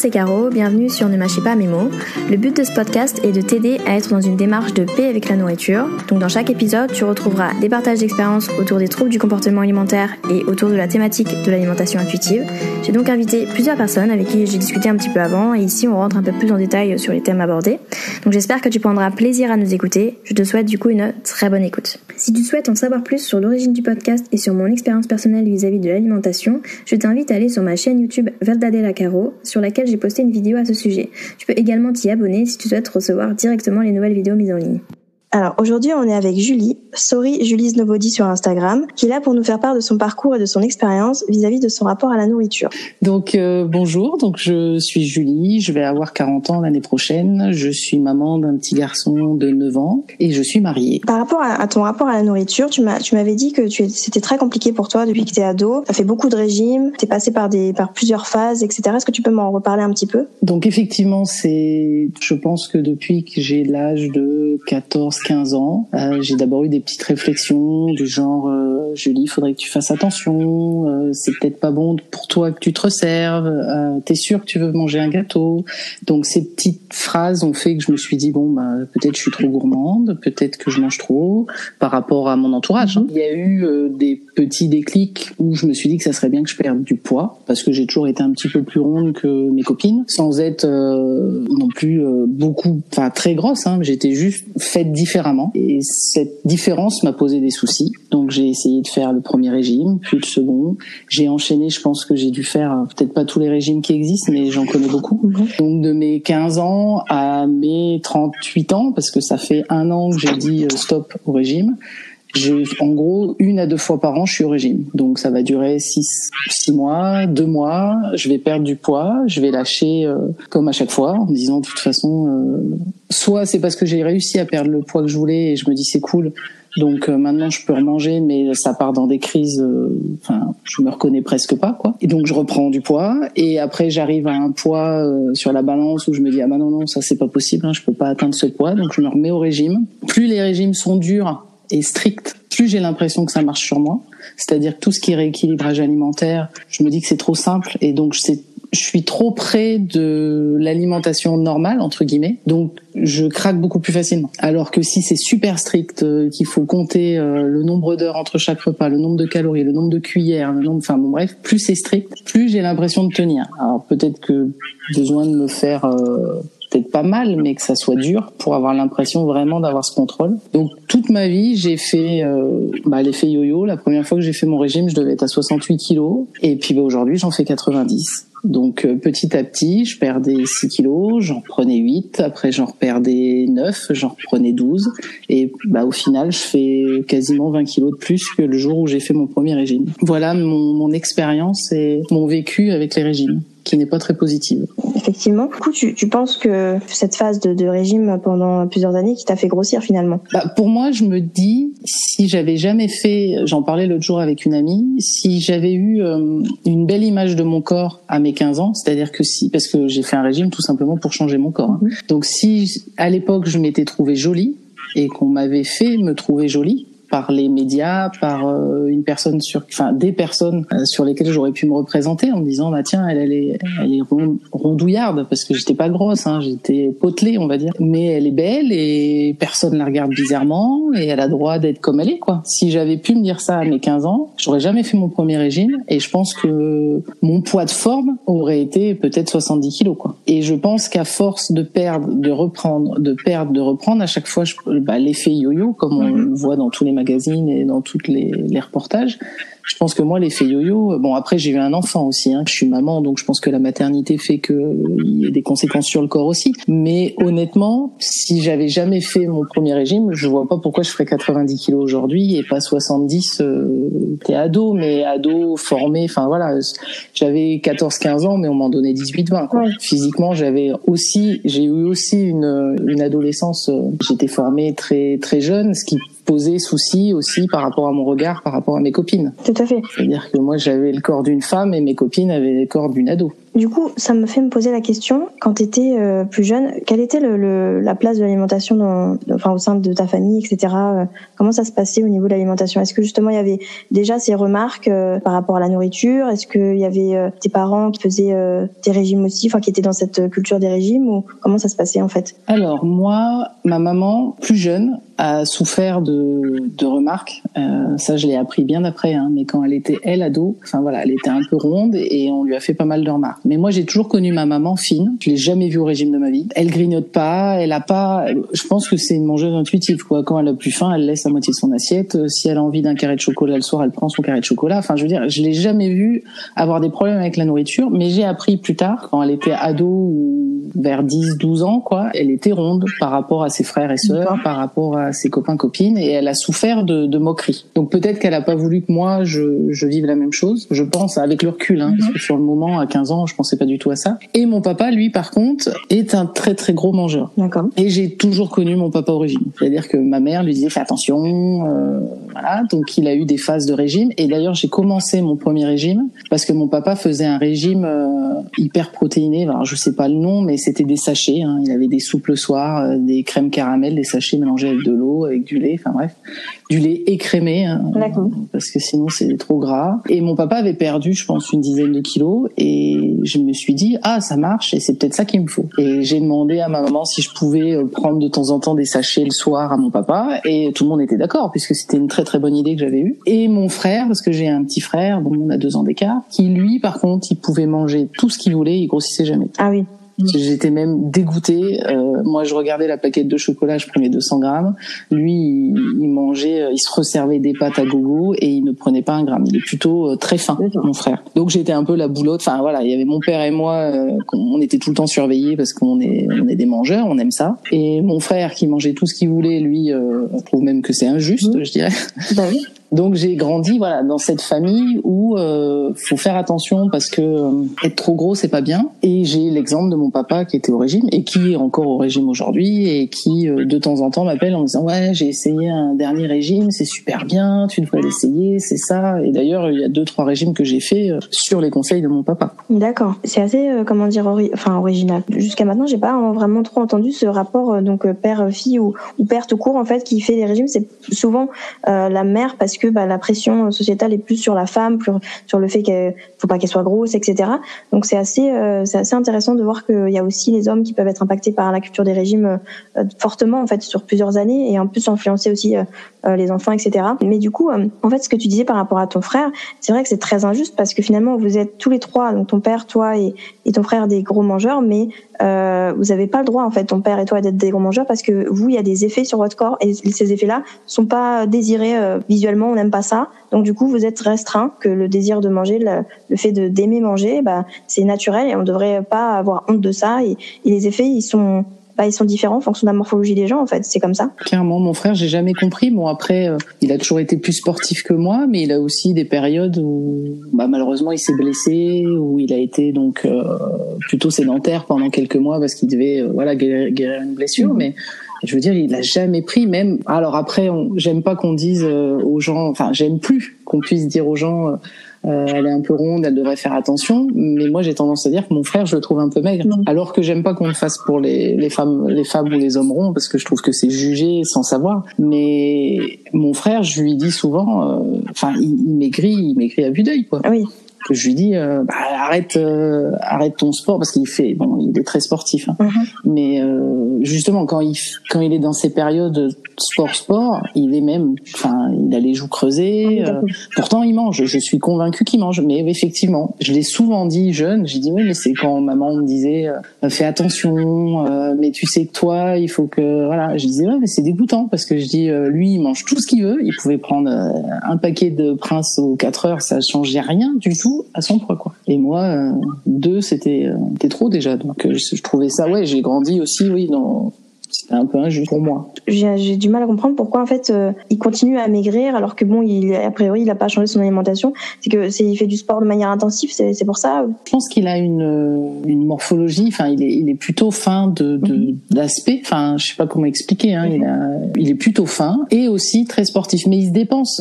c'est Caro, bienvenue sur Ne mâchez pas mes mots. Le but de ce podcast est de t'aider à être dans une démarche de paix avec la nourriture. Donc dans chaque épisode, tu retrouveras des partages d'expériences autour des troubles du comportement alimentaire et autour de la thématique de l'alimentation intuitive. J'ai donc invité plusieurs personnes avec qui j'ai discuté un petit peu avant et ici on rentre un peu plus en détail sur les thèmes abordés. Donc j'espère que tu prendras plaisir à nous écouter. Je te souhaite du coup une très bonne écoute. Si tu souhaites en savoir plus sur l'origine du podcast et sur mon expérience personnelle vis-à-vis de l'alimentation, je t'invite à aller sur ma chaîne YouTube Verdadella Caro sur laquelle j'ai posté une vidéo à ce sujet. Tu peux également t'y abonner si tu souhaites recevoir directement les nouvelles vidéos mises en ligne. Alors aujourd'hui, on est avec Julie, sorry Julie's Nobody sur Instagram, qui est là pour nous faire part de son parcours et de son expérience vis-à-vis de son rapport à la nourriture. Donc euh, bonjour, donc je suis Julie, je vais avoir 40 ans l'année prochaine, je suis maman d'un petit garçon de 9 ans et je suis mariée. Par rapport à, ton rapport à la nourriture, tu m'as tu m'avais dit que tu c'était très compliqué pour toi depuis que tu es ado, tu as fait beaucoup de régimes, tu es passé par des par plusieurs phases, etc. Est-ce que tu peux m'en reparler un petit peu? Donc effectivement, c'est je pense que depuis que j'ai l'âge de 14 15 ans, euh, j'ai d'abord eu des petites réflexions du genre euh, Julie, il faudrait que tu fasses attention, euh, c'est peut-être pas bon pour toi que tu te resserves, t'es sûr que tu veux manger un gâteau. Donc ces petites phrases ont fait que je me suis dit bon bah peut-être je suis trop gourmande, peut-être que je mange trop par rapport à mon entourage. Hein. Il y a eu des petits déclics où je me suis dit que ça serait bien que je perde du poids parce que j'ai toujours été un petit peu plus ronde que mes copines, sans être non plus beaucoup, enfin très grosse. Hein, J'étais juste faite différemment et cette différence m'a posé des soucis. Donc j'ai essayé de faire le premier régime, puis le second. J'ai enchaîné, je pense que j'ai dû faire euh, peut-être pas tous les régimes qui existent, mais j'en connais beaucoup. Mhm. Donc de mes 15 ans à mes 38 ans, parce que ça fait un an que j'ai dit euh, stop au régime, j'ai en gros une à deux fois par an, je suis au régime. Donc ça va durer six, six mois, deux mois. Je vais perdre du poids, je vais lâcher euh, comme à chaque fois en me disant de toute façon, euh, soit c'est parce que j'ai réussi à perdre le poids que je voulais et je me dis c'est cool. Donc euh, maintenant je peux remanger, mais ça part dans des crises. Enfin, je me reconnais presque pas quoi. Et donc je reprends du poids et après j'arrive à un poids sur la balance où je me dis ah bah non non ça c'est pas possible, hein, je peux pas atteindre ce poids. Donc je me remets au régime. Plus les régimes sont durs et strict, plus j'ai l'impression que ça marche sur moi. C'est-à-dire tout ce qui est rééquilibrage alimentaire, je me dis que c'est trop simple et donc je suis trop près de l'alimentation normale entre guillemets, donc je craque beaucoup plus facilement. Alors que si c'est super strict, euh, qu'il faut compter euh, le nombre d'heures entre chaque repas, le nombre de calories, le nombre de cuillères, le nombre, enfin bon bref, plus c'est strict, plus j'ai l'impression de tenir. Alors peut-être que besoin de me faire euh, peut-être pas mal, mais que ça soit dur pour avoir l'impression vraiment d'avoir ce contrôle. Donc toute ma vie, j'ai fait euh, bah, l'effet yo-yo. La première fois que j'ai fait mon régime, je devais être à 68 kilos, et puis bah, aujourd'hui, j'en fais 90. Donc euh, petit à petit, je perdais 6 kilos, j'en prenais 8, après j'en reperdais 9, j'en reprenais 12, et bah, au final, je fais quasiment 20 kilos de plus que le jour où j'ai fait mon premier régime. Voilà mon, mon expérience et mon vécu avec les régimes qui n'est pas très positive. Effectivement. Du coup, tu, tu penses que cette phase de, de, régime pendant plusieurs années qui t'a fait grossir finalement? Bah, Pour moi, je me dis, si j'avais jamais fait, j'en parlais l'autre jour avec une amie, si j'avais eu euh, une belle image de mon corps à mes 15 ans, c'est-à-dire que si, parce que j'ai fait un régime tout simplement pour changer mon corps. Hein. Mhm. Donc si à l'époque je m'étais trouvée jolie et qu'on m'avait fait me trouver jolie, par les médias, par euh, une personne sur, enfin des personnes euh, sur lesquelles j'aurais pu me représenter en me disant bah tiens elle, elle est, elle est rondouillarde parce que j'étais pas grosse, hein, j'étais potelée on va dire, mais elle est belle et personne la regarde bizarrement et elle a droit d'être comme elle est quoi. Si j'avais pu me dire ça à mes 15 ans, j'aurais jamais fait mon premier régime et je pense que mon poids de forme aurait été peut-être 70 kilos quoi. Et je pense qu'à force de perdre, de reprendre, de perdre, de reprendre à chaque fois, bah, l'effet yo-yo comme on le voit dans tous les et dans les, les reportages. Je pense que moi, l'effet yo-yo, bon après j'ai eu un enfant aussi, hein, je suis maman, donc je pense que la maternité fait que il y a des conséquences sur le corps aussi. Mais honnêtement, si j'avais jamais fait mon premier régime, je vois pas pourquoi je ferais 90 kilos aujourd'hui et pas 70. Euh, T'es ado, mais ado formé, enfin voilà, j'avais 14-15 ans, mais on m'en donnait 18-20. Physiquement, j'avais aussi, j'ai eu aussi une, une adolescence. Euh, j'étais formée très très jeune, ce qui poser souci aussi par rapport à mon regard, par rapport à mes copines. Tout C'est-à-dire que moi j'avais le corps d'une femme et mes copines avaient le corps d'une ado. Du coup, ça me fait me poser la question, quand tu étais euh, plus jeune, quelle était le, la place de l'alimentation enfin, au sein de ta famille, etc. Euh, comment ça se passait au niveau de l'alimentation? Est-ce que justement il y avait déjà ces remarques euh, par rapport à la nourriture? Est-ce qu'il y avait tes parents qui faisaient des régimes aussi, enfin qui étaient dans cette culture des régimes ou comment ça se passait en fait? Alors moi, ma maman, plus jeune, a souffert de, de remarques. Euh, ça, je l'ai appris bien après. Hein, mais quand elle était elle ado, enfin voilà, elle était un peu ronde et on lui a fait pas mal de remarques. Mais moi, j'ai toujours connu ma maman fine. Je l'ai jamais vue au régime de ma vie. Elle grignote pas. Elle a pas. Je pense que c'est une mangeuse intuitive. Quoi. Quand elle a plus faim, elle laisse la moitié de son assiette. Si elle a envie d'un carré de chocolat le soir, elle prend son carré de chocolat. Enfin, je veux dire, je l'ai jamais vue avoir des problèmes avec la nourriture. Mais j'ai appris plus tard, quand elle était ado ou vers 10, 12 ans, quoi, elle était ronde par rapport à ses frères et sœurs, par rapport à ses copains copines et elle a souffert de, de moqueries. Donc peut-être qu'elle a pas voulu que moi je, je, vive la même chose. Je pense avec le recul, hein, parce mhm. que sur le moment à 15 ans, je pensais pas du tout à ça. Et mon papa, lui, par contre, est un très très gros mangeur. D'accord. Et j'ai toujours connu mon papa au régime. C'est-à-dire que ma mère lui disait fais attention, euh, voilà. Donc il a eu des phases de régime. Et d'ailleurs j'ai commencé mon premier régime parce que mon papa faisait un régime euh, hyper protéiné. Alors je sais pas le nom, mais c'était des sachets. Hein. Il avait des soupes le soir, euh, des crèmes caramel, des sachets mélangés avec de l'eau, avec du lait, enfin bref, du lait écrémé, hein, parce que sinon c'est trop gras. Et mon papa avait perdu, je pense, une dizaine de kilos, et je me suis dit ah ça marche, et c'est peut-être ça qu'il me faut. Et j'ai demandé à ma maman si je pouvais euh, prendre de temps en temps des sachets le soir à mon papa, et tout le monde était d'accord puisque c'était une très très bonne idée que j'avais eue. Et mon frère, parce que j'ai un petit frère, bon on a deux ans d'écart, qui lui par contre il pouvait manger tout ce qu'il voulait, il grossissait jamais. Ah oui. J'étais même dégoûtée. Euh, moi, je regardais la plaquette de chocolat, je prenais 200 grammes. Lui, il, mangeait, euh, il se resservait des pâtes à gogo et il ne prenait pas un gramme. Il est plutôt euh, très fin, mon frère. Donc j'étais un peu la boulotte. Enfin voilà, il y avait mon père et moi, euh, on était tout le temps surveillés parce qu'on est, on est des mangeurs, on aime ça. Et mon frère qui mangeait tout ce qu'il voulait, lui, on trouve même que c'est injuste, je dirais. Bah oui. Donc j'ai grandi voilà dans cette famille où euh, faut faire attention parce que euh, être trop gros c'est pas bien. Et j'ai l'exemple de mon papa qui était au régime et qui est encore au régime aujourd'hui et qui euh, de temps en temps m'appelle en me disant ouais j'ai essayé un dernier régime c'est super bien tu devrais l'essayer c'est ça. Et d'ailleurs il y a deux trois régimes que j'ai fait euh, sur les conseils de mon papa. D'accord. C'est assez euh, comment dire enfin original. Jusqu'à maintenant j'ai pas vraiment trop entendu ce rapport donc père fille ou, ou père tout court en fait qui fait les régimes. C'est souvent la mère parce que que bah, la pression sociétale est plus sur la femme, plus sur le fait qu'il faut pas qu'elle soit grosse, etc. Donc c'est assez, euh, c'est assez intéressant de voir qu'il y a aussi les hommes qui peuvent être impactés par la culture des régimes euh, fortement en fait sur plusieurs années et en plus influencer aussi euh, les enfants, etc. Mais du coup, en fait, ce que tu disais par rapport à ton frère, c'est vrai que c'est très injuste parce que finalement vous êtes tous les trois, donc ton père, toi et, et ton frère des gros mangeurs, mais euh, vous n'avez pas le droit en fait, ton père et toi, d'être des gros mangeurs parce que vous, il y a des effets sur votre corps et ces effets-là sont pas désirés euh, visuellement, on n'aime pas ça. Donc du coup, vous êtes restreint que le désir de manger, le, fait de d'aimer manger, bah c'est naturel et on devrait pas avoir honte de ça. et les effets, ils sont bah, ils sont différents en fonction de la morphologie des gens en fait c'est comme ça clairement mon frère j'ai jamais compris bon après euh, il a toujours été plus sportif que moi mais il a aussi des périodes où bah, malheureusement il s'est blessé où il a été donc euh, plutôt sédentaire pendant quelques mois parce qu'il devait euh, voilà guérir, une blessure mhm. mais je veux dire, il a jamais pris même. Alors après, j'aime pas qu'on dise aux gens, enfin, j'aime plus qu'on puisse dire aux gens, euh, elle est un peu ronde, elle devrait faire attention. Mais moi, j'ai tendance à dire que mon frère, je le trouve un peu maigre. Alors que j'aime pas qu'on le fasse pour les, les femmes, les femmes ou les hommes ronds, parce que je trouve que c'est jugé sans savoir. Mais mon frère, je lui dis souvent, euh, enfin, il, il maigrit, il maigrit à vue d'œil, quoi. Oui je lui dis euh, bah, arrête euh, arrête ton sport parce qu'il fait bon il est très sportif hein. Mhm. mais euh, justement quand il quand il est dans ces périodes sport sport il est même enfin il a les joues creusées ah pourtant il mange. Je suis convaincu qu'il mange. Mais effectivement je l'ai souvent dit jeune j'ai dit oui mais c'est quand maman me disait fais attention mais tu sais que toi il faut que voilà. Je disais ouais mais c'est dégoûtant parce que je dis lui il mange tout ce qu'il veut. Il pouvait prendre un paquet de prince aux 4 heures ça changeait rien du tout à son poids quoi. Et moi euh, deux c'était euh, trop déjà donc euh, je, trouvais ça ouais j'ai grandi aussi oui dans c'était un peu injuste pour moi. J'ai du mal à comprendre pourquoi en fait euh, il continue à maigrir alors que bon, il a priori il a pas changé son alimentation. C'est que c'est il fait du sport de manière intensive, c'est pour ça. Je pense qu'il a une, une morphologie. Enfin, il est il est plutôt fin de mhm. d'aspect. enfin, je sais pas comment expliquer. Hein, il a il est plutôt fin et aussi très sportif. Mais il se dépense.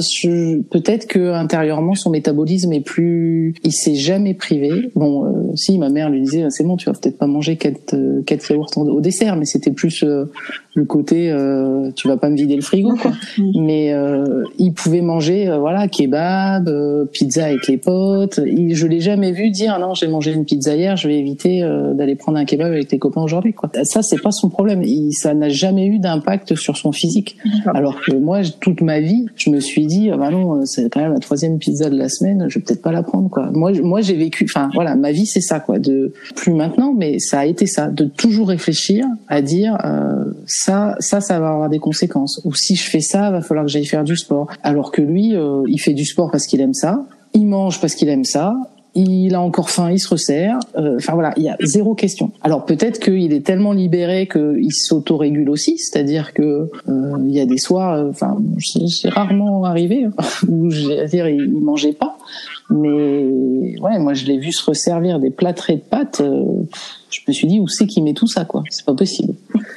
Peut-être que intérieurement son métabolisme est plus. Il s'est jamais privé. Bon, euh, si ma mère lui disait c'est bon, tu vas peut-être pas manger quatre quatre yaourts au dessert, mais c'était plus le côté euh, tu vas pas me vider le frigo quoi. Mais euh, il pouvait manger euh, voilà kebab, euh, pizza avec les potes. Il, je l'ai jamais vu dire non j'ai mangé une pizza hier, je vais éviter d'aller prendre un kebab avec les copains aujourd'hui quoi. Ça c'est pas son problème. Il, ça n'a jamais eu d'impact sur son physique. Alors que moi toute ma vie je me suis dit ah bah non c'est quand même la troisième pizza de la semaine, je vais peut-être pas la prendre quoi. Moi moi j'ai vécu enfin voilà ma vie c'est ça quoi de plus maintenant mais ça a été ça de toujours réfléchir à dire ça, ça, ça va avoir des conséquences. Ou si je fais ça, va falloir que j'aille faire du sport. Alors que lui, euh, il fait du sport parce qu'il aime ça, il mange parce qu'il aime ça, il a encore faim, il se resserre. Euh, enfin voilà, il y a zéro question. Alors peut-être qu'il est tellement libéré qu'il s'autorégule aussi, c'est-à-dire que euh, il y a des soirs, enfin c'est rarement arrivé où j'ai à dire il, mangeait pas, mais ouais, moi je l'ai vu se resservir des plâtrés de pâtes. je me suis dit où c'est qu'il met tout ça quoi? C'est pas possible.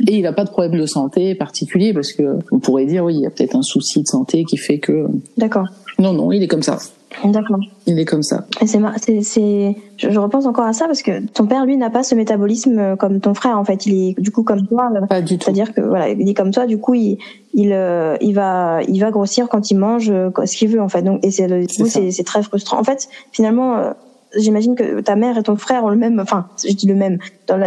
Et il n'a pas de problème de santé particulier parce que on pourrait dire oui, il y a peut-être un souci de santé qui fait que. D'accord. Non, non, il est comme ça. D'accord. Il est comme ça. Et c'est, c'est, je, je, repense encore à ça parce que ton père, lui, n'a pas ce métabolisme euh, comme ton frère. En fait, il est du coup comme toi. Pas du tout. C'est-à-dire que voilà, il est comme toi. Du coup, il, il, euh, il va, il va grossir quand il mange euh, ce qu'il veut en fait. Donc, et c'est, du coup, c'est, c'est très frustrant. En fait, finalement j'imagine que ta mère et ton frère ont le même, enfin, je dis le même,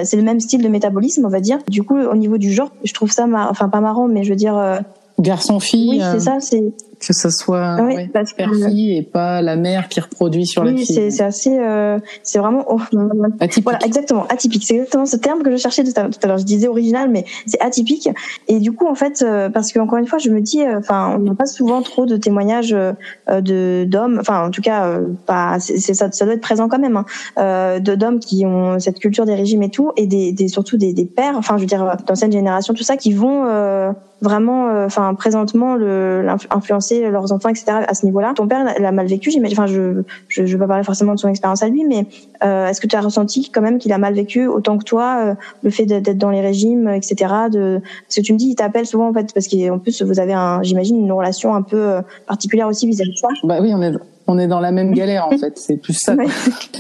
c'est le même style de métabolisme, on va dire. Du coup, au niveau du genre, je trouve ça, enfin, pas marrant, mais je veux dire. Euh, Garçon-fille. Oui, c'est ça, c'est que ça soit oui, père-fille et pas la mère qui reproduit sur la fille. Oui, c'est assez, euh, c'est vraiment oh, atypique. Voilà, exactement, atypique. C'est exactement ce terme que je cherchais tout à l'heure. Je disais original, mais c'est atypique. Et du coup, en fait, euh, parce que encore une fois, je me dis, euh, enfin, on n'a pas souvent trop de témoignages euh, de d'hommes, enfin, en tout cas, pas, c'est ça, ça doit être présent quand même, hein, de d'hommes qui ont cette culture des régimes et tout, et des, des surtout des, des pères, enfin, je veux dire, d'ancienne génération, tout ça, qui vont vraiment, enfin, présentement, le, influencer leurs enfants, etc. À ce niveau-là, ton père l'a mal vécu. J'imagine. Enfin, je, je, je vais pas parler forcément de son expérience à lui, mais euh, est-ce que tu as ressenti quand même qu'il a mal vécu autant que toi euh, le fait d'être dans les régimes, etc. De, parce que tu me dis, il t'appelle souvent en fait, parce qu'en plus vous avez, un, j'imagine, une relation un peu euh, particulière aussi vis-à-vis de ça. Bah oui, on est on est dans la même galère en fait, c'est plus ça.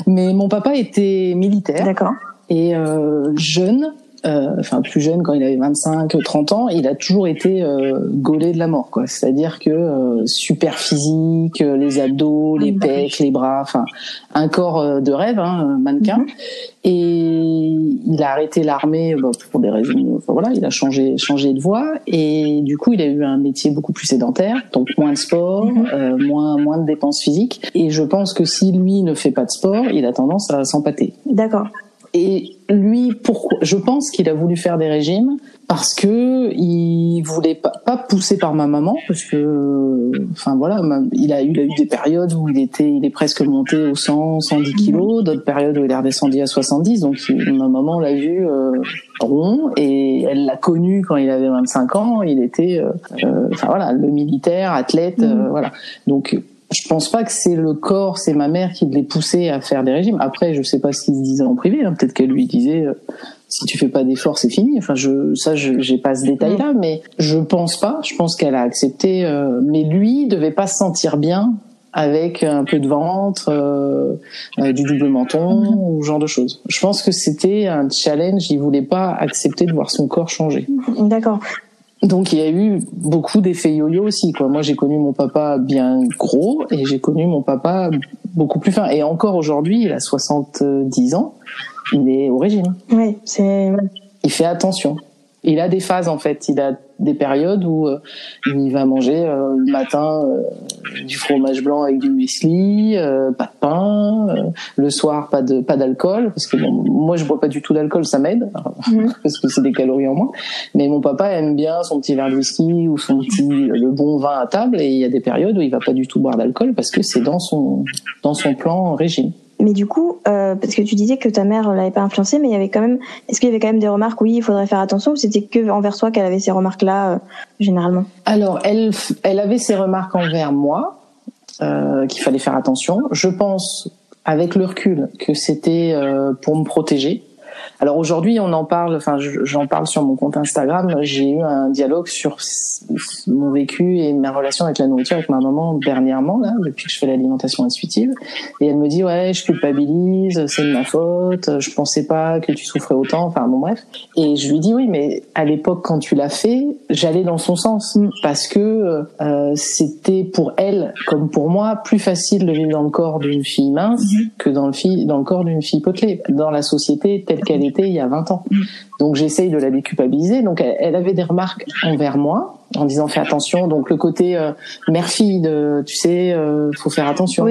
Mais mon papa était militaire. D'accord. Et euh, jeune, euh, enfin plus jeune quand il avait 25 30 ans il a toujours été euh, gaulé de la mort quoi. C'est-à-dire que euh, super physique euh, les abdos les ah, pecs les bras enfin un corps de rêve hein, mannequin. Mhm. et il a arrêté l'armée bah, pour des raisons enfin, voilà il a changé changé de voie. Et du coup il a eu un métier beaucoup plus sédentaire donc moins de sport mhm. moins moins de dépenses physiques. Et je pense que si lui ne fait pas de sport il a tendance à s'empâter. D'accord et lui, pourquoi Je pense qu'il a voulu faire des régimes parce que il voulait pas, pas pousser par ma maman parce que, enfin voilà, il a, eu, il a eu des périodes où il était, il est presque monté aux 100, 110 kilos, d'autres périodes où il est redescendu à 70. Donc ma maman l'a vu euh, rond et elle l'a connu quand il avait 25 ans. Il était, euh, euh, enfin voilà, le militaire, athlète, mmh. voilà. Donc je pense pas que c'est le corps, c'est ma mère qui l'ait poussé à faire des régimes. Après, je sais pas ce qu'il se disait en privé. Hein. Peut-être qu'elle lui disait euh, si tu fais pas d'efforts, c'est fini. Enfin, je, ça, je, j'ai pas ce détail-là, mais je pense pas. Je pense qu'elle a accepté. Euh, mais lui devait pas se sentir bien avec un peu de ventre, euh, du double menton ou ce genre de choses. Je pense que c'était un challenge. Il voulait pas accepter de voir son corps changer. D'accord. Donc il y a eu beaucoup d'effets yo-yo aussi. Quoi. Moi j'ai connu mon papa bien gros et j'ai connu mon papa beaucoup plus fin. Et encore aujourd'hui, il a 70 ans, il est au régime. Oui, c'est. Il fait attention il a des phases en fait. Il a des périodes où euh, il va manger euh, le matin euh, du fromage blanc avec du muesli, pas de pain, le soir pas de pas d'alcool parce que bon, moi je bois pas du tout d'alcool, ça m'aide mhm. parce que c'est des calories en moins. Mais mon papa aime bien son petit verre de whisky ou son petit le bon vin à table et il y a des périodes où il va pas du tout boire d'alcool parce que c'est dans son dans son plan régime. Mais du coup, euh, parce que tu disais que ta mère l'avait pas influencé, mais il y avait quand même, est-ce qu'il y avait quand même des remarques Oui, il faudrait faire attention, ou c'était que envers toi qu'elle avait ces remarques-là euh, généralement? Alors, elle, elle avait ces remarques envers moi, euh, qu'il fallait faire attention. Je pense, avec le recul, que c'était pour me protéger alors aujourd'hui, on en parle, enfin j'en parle sur mon compte Instagram, j'ai eu un dialogue sur mon vécu et ma relation avec la nourriture avec ma maman dernièrement, là, depuis que je fais l'alimentation intuitive. Et elle me dit, ouais, je culpabilise, c'est de ma faute, je pensais pas que tu souffrais autant, enfin bon bref. Et je lui dis, oui, mais à l'époque, quand tu l'as fait, j'allais dans son sens, parce que euh, c'était pour elle, comme pour moi, plus facile de vivre dans le corps d'une fille mince mm-hmm. que dans le, fille, dans le corps d'une fille potelée. Dans la société telle qu'elle était il y a 20 ans. Donc j'essaye de la déculpabiliser. Donc elle, avait des remarques envers moi en disant fais attention. Donc le côté euh, mère-fille, de, tu sais, euh, faut faire attention.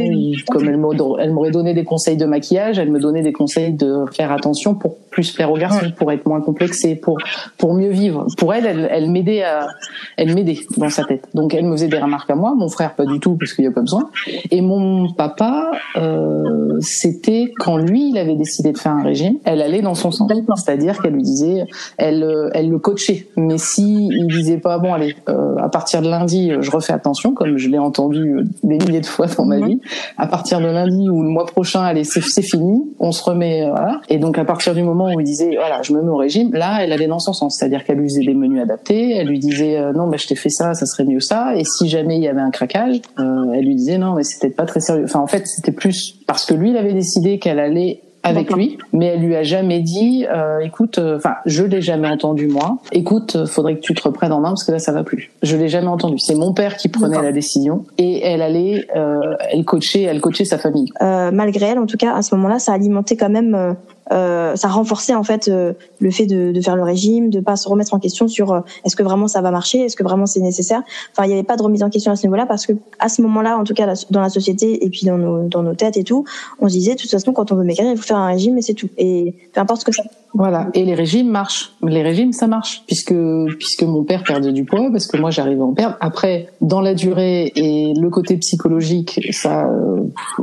Comme elle m'aurait donné des conseils de maquillage, elle me donnait des conseils de faire attention pour plus plaire aux garçons, pour être moins complexé, pour pour mieux vivre. Pour elle, elle, elle m'aidait à, elle m'aidait dans sa tête. Donc elle me faisait des remarques à moi, mon frère pas du tout parce qu'il y a pas besoin. Et mon papa, euh, c'était quand lui il avait décidé de faire un régime, elle allait dans son sens. C'est-à-dire qu'elle lui disait, elle elle le coachait. Mais si il disait pas bon allez euh, à partir de lundi, euh, je refais attention, comme je l'ai entendu euh, des milliers de fois dans ma mhm. vie. À partir de lundi ou le mois prochain, allez, c'est fini, on se remet, voilà. Et donc à partir du moment où il disait, voilà, je me mets au régime, là, elle allait dans son sens, c'est-à-dire qu'elle lui faisait des menus adaptés, elle lui disait, non, mais je t'ai fait ça, ça serait mieux ça. Et si jamais il y avait un craquage, elle lui disait, non, mais peut-être pas très sérieux. Enfin, en fait, c'était plus parce que lui, il avait décidé qu'elle allait avec lui, mais elle lui a jamais dit, euh, écoute, euh, enfin, je l'ai jamais entendu moi. Écoute, euh, faudrait que tu te reprennes en main parce que là, ça va plus. Je l'ai jamais entendu. C'est mon père qui prenait la décision et elle allait, euh, elle coachait, elle coachait sa famille. Euh, malgré elle, en tout cas, à ce moment-là, ça alimentait quand même euh, ça renforçait en fait euh, le fait de, de, faire le régime, de pas se remettre en question sur euh, est-ce que vraiment ça va marcher, est-ce que vraiment c'est nécessaire. Enfin, il n'y avait pas de remise en question à ce niveau-là parce que à ce moment-là, en tout cas dans la société et puis dans nos, dans nos têtes et tout, on se disait de toute façon quand on veut maigrir, il faut faire un régime et c'est tout. Et peu importe ce que ça. Voilà. Et les régimes marchent. Les régimes, ça marche puisque puisque mon père perdait du poids parce que moi j'arrivais à en perdre. Après, dans la durée et le côté psychologique, ça,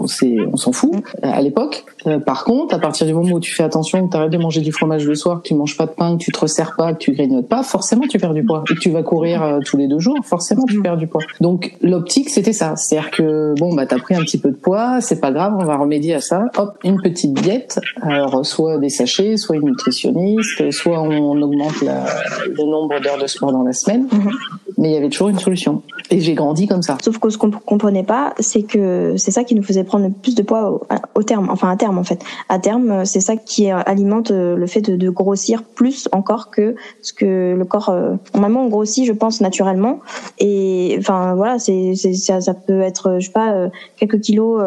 c'est on s'en fout à l'époque. par contre, à partir du moment où tu fais attention, que tu arrêtes de manger du fromage le soir, que tu manges pas de pain, que tu te resserres pas, que tu grignotes pas, forcément tu perds du poids. Et que tu vas courir euh, tous les deux jours, forcément tu perds du poids. Donc l'optique c'était ça, c'est-à-dire que bon bah t'as pris un petit peu de poids, c'est pas grave, on va remédier à ça. Hop, une petite diète, alors soit des sachets, soit une nutritionniste, soit on augmente la, le nombre d'heures de sport dans la semaine. Mhm. Mais il y avait toujours une solution. Et j'ai grandi comme ça. Sauf que ce qu'on comprenait pas, c'est que c'est ça qui nous faisait prendre le plus de poids au, au terme, enfin à terme en fait. À terme, c'est ça qui alimente euh, le fait de, de, grossir plus encore que ce que le corps euh, normalement on grossit je pense naturellement et enfin voilà c'est ça, ça peut être je sais pas euh, quelques kilos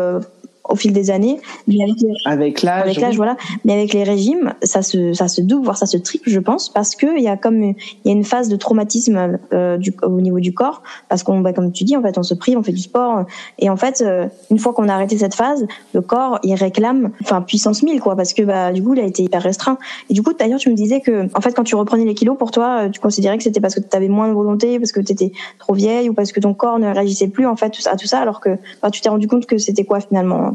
au fil des années. Mais avec, l'âge, avec l'âge, voilà. Mais avec les régimes, ça se, ça se double, voire ça se triple, je pense, parce que il y a comme, il y a une phase de traumatisme euh, du, au niveau du corps, parce qu'on, bah, comme tu dis, en fait, on se prive, on fait du sport, et en fait, euh, une fois qu'on a arrêté cette phase, le corps, il réclame, enfin, puissance 1000, quoi, parce que bah, du coup, il a été hyper restreint. Et du coup, d'ailleurs, tu me disais que, en fait, quand tu reprenais les kilos, pour toi, euh, tu considérais que c'était parce que tu avais moins de volonté, parce que tu étais trop vieille, ou parce que ton corps ne réagissait plus, en fait, à tout ça, alors que bah, tu t'es rendu compte que c'était quoi finalement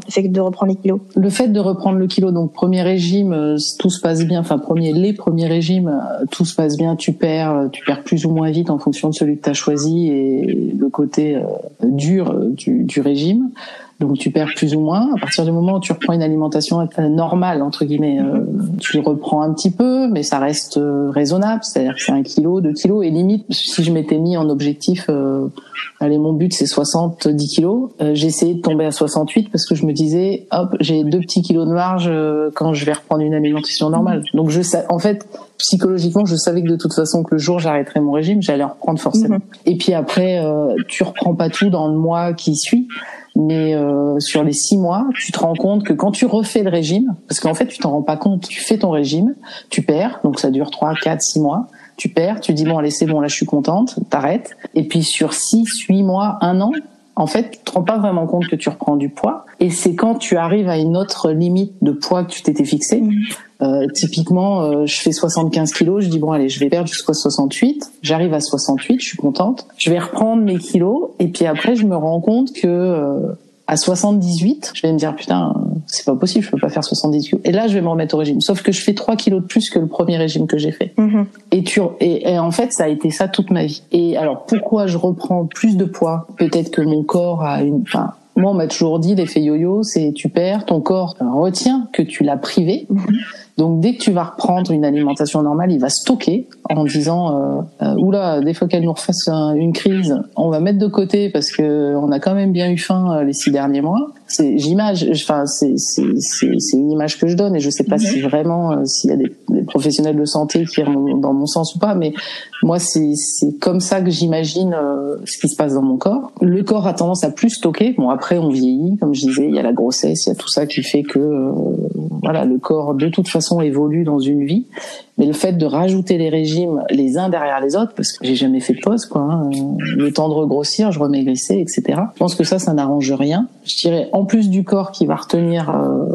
le fait de reprendre Le kilo, donc premier régime, euh, tout se passe bien. Enfin, premier, les premiers régimes, euh, tout se passe bien. Tu perds, euh, tu perds plus ou moins vite en fonction de celui que tu as choisi et le côté dur du, du régime. Donc tu perds plus ou moins. À partir du moment où tu reprends une alimentation normale entre guillemets, euh, tu reprends un petit peu, mais ça reste euh, raisonnable. C'est-à-dire que c'est un kilo, deux kilos et limite. Si je m'étais mis en objectif, euh, allez mon but c'est 70 kilos, euh, j'ai essayé de tomber à 68 parce que je me disais hop j'ai deux petits kilos de marge quand je vais reprendre une alimentation normale. Donc je sais, en fait psychologiquement, je savais que de toute façon que le jour j'arrêterais mon régime, j'allais en reprendre forcément. Mhm. Et puis après, tu reprends pas tout dans le mois qui suit mais euh, sur les six mois, tu te rends compte que quand tu refais le régime, parce qu'en fait tu t'en rends pas compte, tu fais ton régime, tu perds, donc ça dure trois, quatre, six mois, tu perds, tu dis bon allez c'est bon là je suis contente, t'arrêtes, et puis sur six, huit mois, un an, en fait, tu te rends pas vraiment compte que tu reprends du poids. Et c'est quand tu arrives à une autre limite de poids que tu t'étais fixé. Mmh. Euh, typiquement, euh, je fais 75 kilos, je dis bon allez, je vais perdre jusqu'à 68. J'arrive à 68, je suis contente. Je vais reprendre mes kilos et puis après, je me rends compte que euh, À 78, je vais me dire putain, c'est pas possible, je peux pas faire 78 Et là, je vais me remettre au régime. Sauf que je fais 3 kilos de plus que le premier régime que j'ai fait. Mhm. Et, tu, et, et en fait, ça a été ça toute ma vie. Et alors, pourquoi je reprends plus de poids? Peut-être que mon corps a une... Enfin, moi, on m'a toujours dit l'effet yo-yo, c'est tu perds, ton corps retient que tu l'as privé. Donc dès que tu vas reprendre une alimentation normale, il va stocker en disant euh, euh, oula, des fois qu'elle nous refasse un- une crise, on va mettre de côté parce que on a quand même bien eu faim euh, les six derniers mois. C'est j'image, enfin c'est c'est une image que je donne et je sais pas si vraiment euh, s'il y a des, des professionnels de santé qui iront dans mon sens ou pas, mais moi c'est c'est comme ça que j'imagine euh, ce qui se passe dans mon corps. Le corps a tendance à plus stocker. Bon après on vieillit, comme je disais, il y a la grossesse, il y a tout ça qui fait que euh, le corps de toute façon évolue dans une vie. Mais le fait de rajouter les régimes les uns derrière les autres, parce que j'ai jamais fait de pause, quoi. hein, le temps de regrossir, je remaigrissais, etc. Je pense que ça, ça n'arrange rien. Je dirais, en plus du corps qui va retenir euh,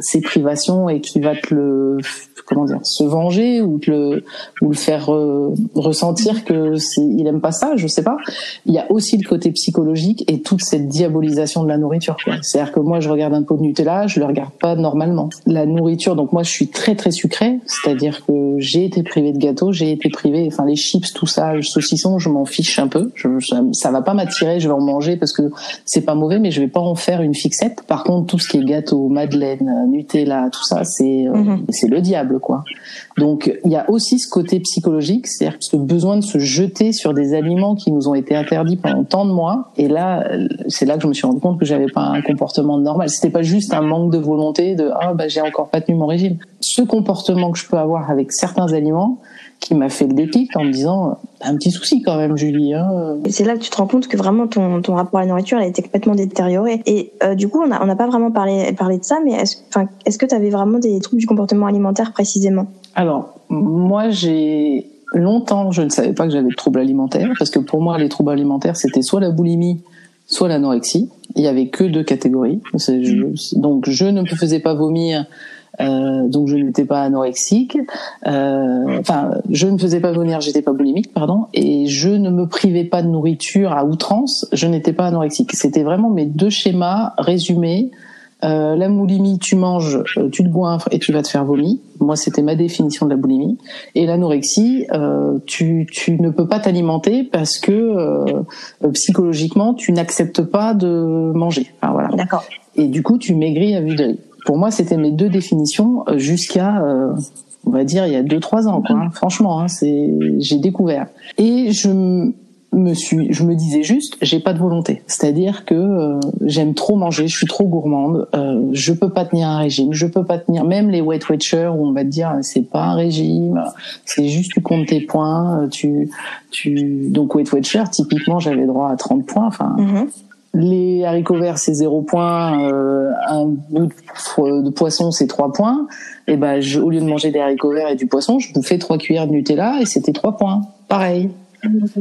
ses privations et qui va te le, comment dire, se venger ou te le, ou le faire euh, ressentir que il aime pas ça, je sais pas. Il y a aussi le côté psychologique et toute cette diabolisation de la nourriture. C'est-à-dire que moi, je regarde un pot de Nutella, je le regarde pas normalement. La nourriture, donc moi, je suis très très sucrée, c'est-à-dire que j'ai été privée de gâteau, j'ai été privée, enfin les chips, tout ça, le saucisson, je m'en fiche un peu. Je, ça, ça va pas m'attirer, je vais en manger parce que c'est pas mauvais, mais je vais pas en faire une fixette. Par contre, tout ce qui est gâteau, madeleine, Nutella, tout ça, c'est euh, Mhm. c'est le diable, quoi. Donc il y a aussi ce côté psychologique, c'est-à-dire ce besoin de se jeter sur des aliments qui nous ont été interdits pendant tant de mois. Et là, c'est là que je me suis rendu compte que j'avais pas un comportement normal. C'était pas juste un manque de volonté de ah bah j'ai encore pas tenu mon régime. Ce comportement que je peux avoir avec certains aliments qui m'a fait le déclic en me disant un petit souci quand même Julie. Hein. C'est là que tu te rends compte que vraiment ton, ton rapport à la nourriture a été complètement détérioré. Et euh, du coup, on n'a on n'a pas vraiment parlé, parlé de ça, mais est-ce enfin, est-ce que tu avais vraiment des troubles du comportement alimentaire précisément? Alors moi j'ai longtemps je ne savais pas que j'avais de troubles alimentaires parce que pour moi les troubles alimentaires c'était soit la boulimie soit l'anorexie. Il y avait que deux catégories. Je- donc je ne me faisais pas vomir. Euh, donc je n'étais pas anorexique, Euh, enfin je ne faisais pas vomir, j'étais pas boulimique, pardon, et je ne me privais pas de nourriture à outrance, je n'étais pas anorexique. C'était vraiment mes deux schémas résumés. Euh, la boulimie, tu manges, euh, tu te goinfres et tu vas te faire vomir. Moi, c'était ma définition de la boulimie. Et l'anorexie, euh, tu, tu ne peux pas t'alimenter parce que euh, psychologiquement, tu n'acceptes pas de manger. Enfin, voilà. D'accord. Et du coup, tu maigris à vue d'œil. Pour moi, c'était mes deux définitions euh, jusqu'à, euh, on va dire, il y a deux trois ans. Quoi, hein. Franchement, hein, c'est, j'ai découvert. Et je me suis, je me disais juste, j'ai pas de volonté. C'est-à-dire que euh, j'aime trop manger, je suis trop gourmande, euh, je peux pas tenir un régime, je peux pas tenir même les Weight Watchers où on va te dire c'est pas un régime, c'est juste tu comptes tes points, euh, tu, tu, donc Weight Watcher typiquement j'avais droit à 30 points, enfin Mhm. Les haricots verts c'est 0 points, euh, un bout de, poisson c'est 3 points. Et ben je, au lieu de manger des haricots verts et du poisson, je bouffais trois cuillères de Nutella et c'était 3 points. Pareil.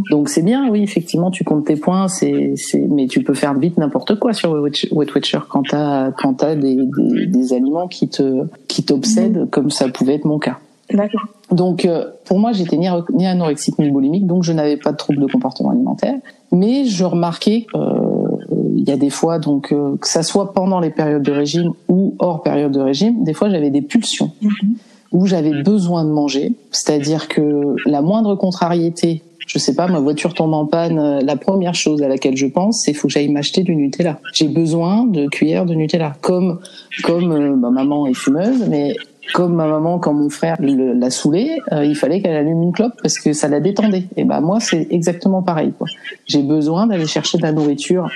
Donc c'est bien, oui, effectivement, tu comptes tes points, c'est, c'est, mais tu peux faire vite n'importe quoi sur Weight Watcher quand t'as, quand t'as des, des, des aliments qui te, qui t'obsèdent, comme ça pouvait être mon cas. D'accord. Donc, euh, pour moi, j'étais ni, ni anorexique ni boulimique, donc je n'avais pas de trouble de comportement alimentaire. Mais je remarquais, euh, il y a des fois, donc euh, que ça soit pendant les périodes de régime ou hors période de régime, des fois j'avais des pulsions où j'avais besoin de manger. C'est-à-dire que la moindre contrariété, je sais pas, ma voiture tombe en panne, euh, la première chose à laquelle je pense, c'est faut que j'aille m'acheter du Nutella. J'ai besoin de cuillères de Nutella. Comme comme euh, ma maman est fumeuse, mais comme ma maman, quand mon frère le- l'a saoulée, euh, il fallait qu'elle allume une clope parce que ça la détendait. Et ben moi, c'est exactement pareil. quoi. J'ai besoin d'aller chercher de la nourriture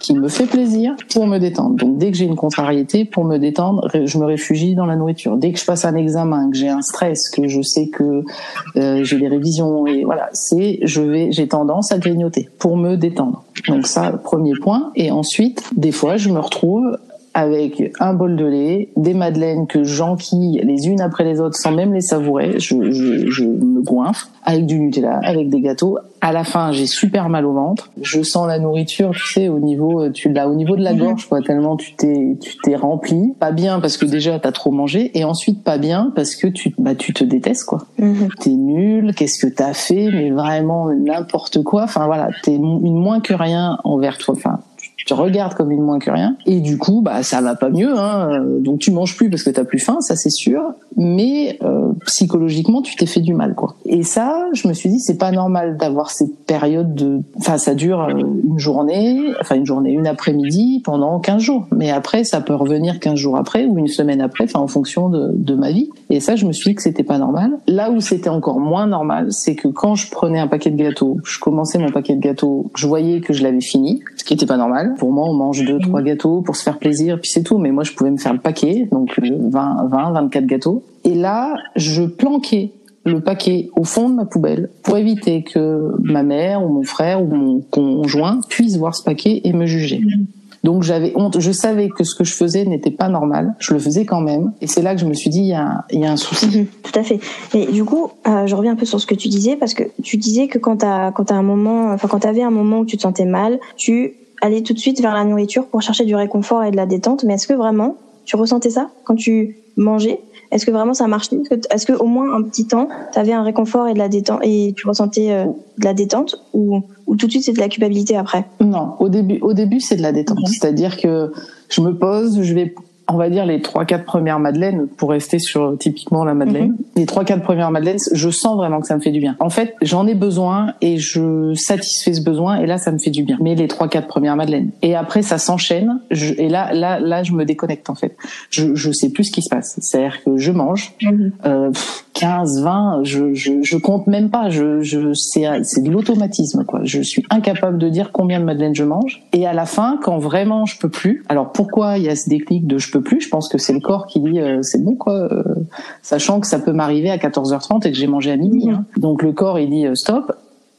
qui me fait plaisir pour me détendre. Donc dès que j'ai une contrariété, pour me détendre, je me réfugie dans la nourriture. Dès que je passe un examen, que j'ai un stress, que je sais que euh, j'ai des révisions et voilà, c'est je vais j'ai tendance à grignoter pour me détendre. Donc ça premier point et ensuite des fois je me retrouve avec un bol de lait, des madeleines que j'enquille les unes après les autres sans même les savourer, je, je, je me goinfre avec du Nutella, avec des gâteaux. À la fin, j'ai super mal au ventre. Je sens la nourriture, tu sais, au niveau, tu l'as au niveau de la gorge, quoi, tellement tu t'es, tu t'es rempli. Pas bien parce que déjà t'as trop mangé, et ensuite pas bien parce que tu, bah, tu te détestes, quoi. Mhm. T'es nul, qu'est-ce que t'as fait, mais vraiment n'importe quoi. Enfin voilà, t'es une moins que rien envers toi. Enfin, te regardes comme une moins que rien. Et du coup, bah ça va pas mieux. Hein. Donc tu manges plus parce que t'as plus faim, ça c'est sûr. Mais euh, psychologiquement, tu t'es fait du mal, quoi. Et ça, je me suis dit, c'est pas normal d'avoir cette période de. Enfin, ça dure euh, une journée, enfin une journée, une après-midi pendant 15 jours. Mais après, ça peut revenir 15 jours après ou une semaine après, enfin en fonction de, de ma vie. Et ça, je me suis dit que c'était pas normal. Là où c'était encore moins normal, c'est que quand je prenais un paquet de gâteaux, je commençais mon paquet de gâteaux, je voyais que je l'avais fini, ce qui était pas normal. Pour moi, on mange deux, trois gâteaux pour se faire plaisir, puis c'est tout. Mais moi, je pouvais me faire le paquet, donc 20, 20, 24 gâteaux. Et là, je planquais le paquet au fond de ma poubelle pour éviter que ma mère ou mon frère ou mon conjoint puisse voir ce paquet et me juger. Donc j'avais honte. Je savais que ce que je faisais n'était pas normal. Je le faisais quand même. Et c'est là que je me suis dit, il y a, un souci. Mhm. tout à fait. Mais du coup, euh, je reviens un peu sur ce que tu disais parce que tu disais que quand t'as quand as un moment, enfin quand t'avais un moment où tu te sentais mal, tu allais tout de suite vers la nourriture pour chercher du réconfort et de la détente. Mais est-ce que vraiment tu ressentais ça quand tu mangeais? Est-ce que vraiment ça marchait? Est-ce que au moins un petit temps, tu avais un réconfort et de la détente et tu ressentais euh, de la détente ou, ou tout de suite c'est de la culpabilité après? Non, au début, au début c'est de la détente. C'est-à-dire que je me pose, je vais on va dire les trois quatre premières madeleines pour rester sur typiquement la madeleine. Mhm. Les trois quatre premières madeleines, je sens vraiment que ça me fait du bien. En fait, j'en ai besoin et je satisfais ce besoin et là ça me fait du bien. Mais les trois quatre premières madeleines et après ça s'enchaîne et là là là je me déconnecte en fait. Je je sais plus ce qui se passe. C'est-à-dire que je mange mhm. euh, 15 20, je, je je compte même pas, je je c'est c'est de l'automatisme quoi. Je suis incapable de dire combien de madeleines je mange et à la fin quand vraiment je peux plus. Alors pourquoi il y a ce déclic de je peux plus? Je pense que c'est le corps qui dit euh, c'est bon quoi, euh, sachant que ça peut m'arriver à 14h30 et que j'ai mangé à midi. Hein. Donc le corps il dit euh, stop.